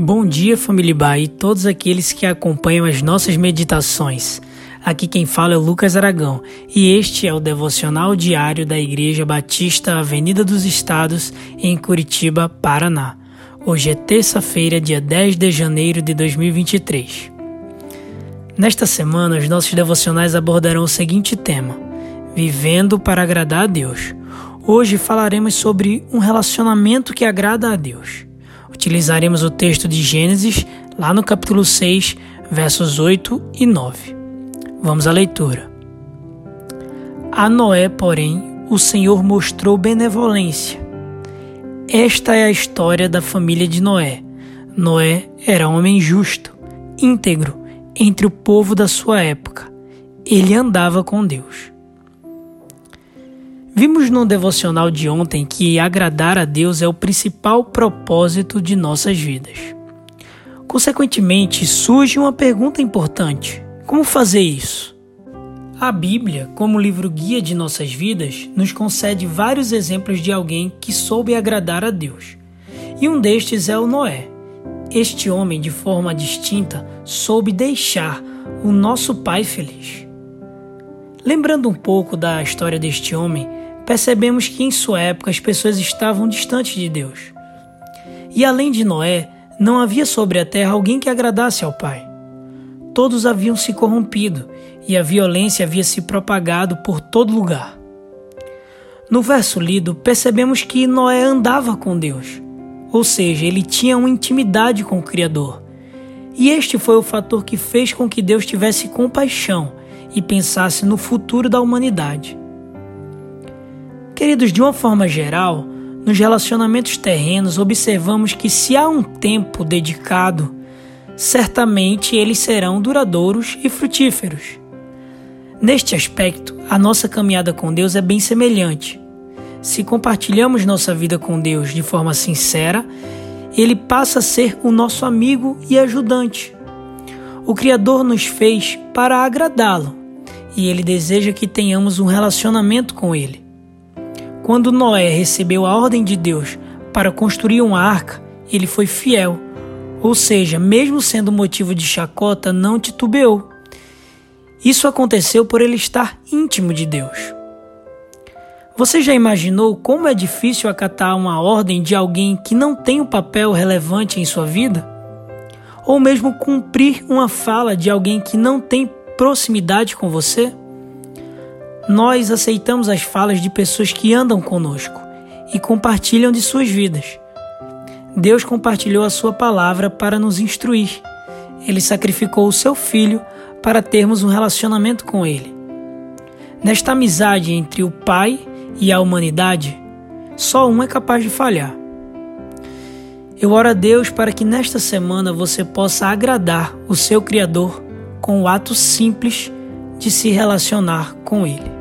Bom dia, família Bai e todos aqueles que acompanham as nossas meditações. Aqui quem fala é Lucas Aragão e este é o devocional diário da Igreja Batista Avenida dos Estados, em Curitiba, Paraná. Hoje é terça-feira, dia 10 de janeiro de 2023. Nesta semana, os nossos devocionais abordarão o seguinte tema: Vivendo para agradar a Deus. Hoje falaremos sobre um relacionamento que agrada a Deus. Utilizaremos o texto de Gênesis, lá no capítulo 6, versos 8 e 9. Vamos à leitura. A Noé, porém, o Senhor mostrou benevolência. Esta é a história da família de Noé. Noé era homem justo, íntegro, entre o povo da sua época. Ele andava com Deus. Vimos no devocional de ontem que agradar a Deus é o principal propósito de nossas vidas. Consequentemente, surge uma pergunta importante: como fazer isso? A Bíblia, como livro guia de nossas vidas, nos concede vários exemplos de alguém que soube agradar a Deus. E um destes é o Noé. Este homem, de forma distinta, soube deixar o nosso pai feliz. Lembrando um pouco da história deste homem, percebemos que em sua época as pessoas estavam distantes de Deus. E além de Noé, não havia sobre a terra alguém que agradasse ao Pai. Todos haviam se corrompido e a violência havia se propagado por todo lugar. No verso lido, percebemos que Noé andava com Deus, ou seja, ele tinha uma intimidade com o Criador. E este foi o fator que fez com que Deus tivesse compaixão e pensasse no futuro da humanidade. Queridos, de uma forma geral, nos relacionamentos terrenos observamos que se há um tempo dedicado, certamente eles serão duradouros e frutíferos. Neste aspecto, a nossa caminhada com Deus é bem semelhante. Se compartilhamos nossa vida com Deus de forma sincera, ele passa a ser o nosso amigo e ajudante. O Criador nos fez para agradá-lo e ele deseja que tenhamos um relacionamento com ele. Quando Noé recebeu a ordem de Deus para construir uma arca, ele foi fiel, ou seja, mesmo sendo motivo de chacota, não titubeou. Isso aconteceu por ele estar íntimo de Deus. Você já imaginou como é difícil acatar uma ordem de alguém que não tem um papel relevante em sua vida? Ou mesmo cumprir uma fala de alguém que não tem proximidade com você? Nós aceitamos as falas de pessoas que andam conosco e compartilham de suas vidas. Deus compartilhou a sua palavra para nos instruir. Ele sacrificou o seu filho para termos um relacionamento com ele. Nesta amizade entre o Pai e a humanidade, só um é capaz de falhar. Eu oro a Deus para que nesta semana você possa agradar o seu Criador com o ato simples de se relacionar com Ele.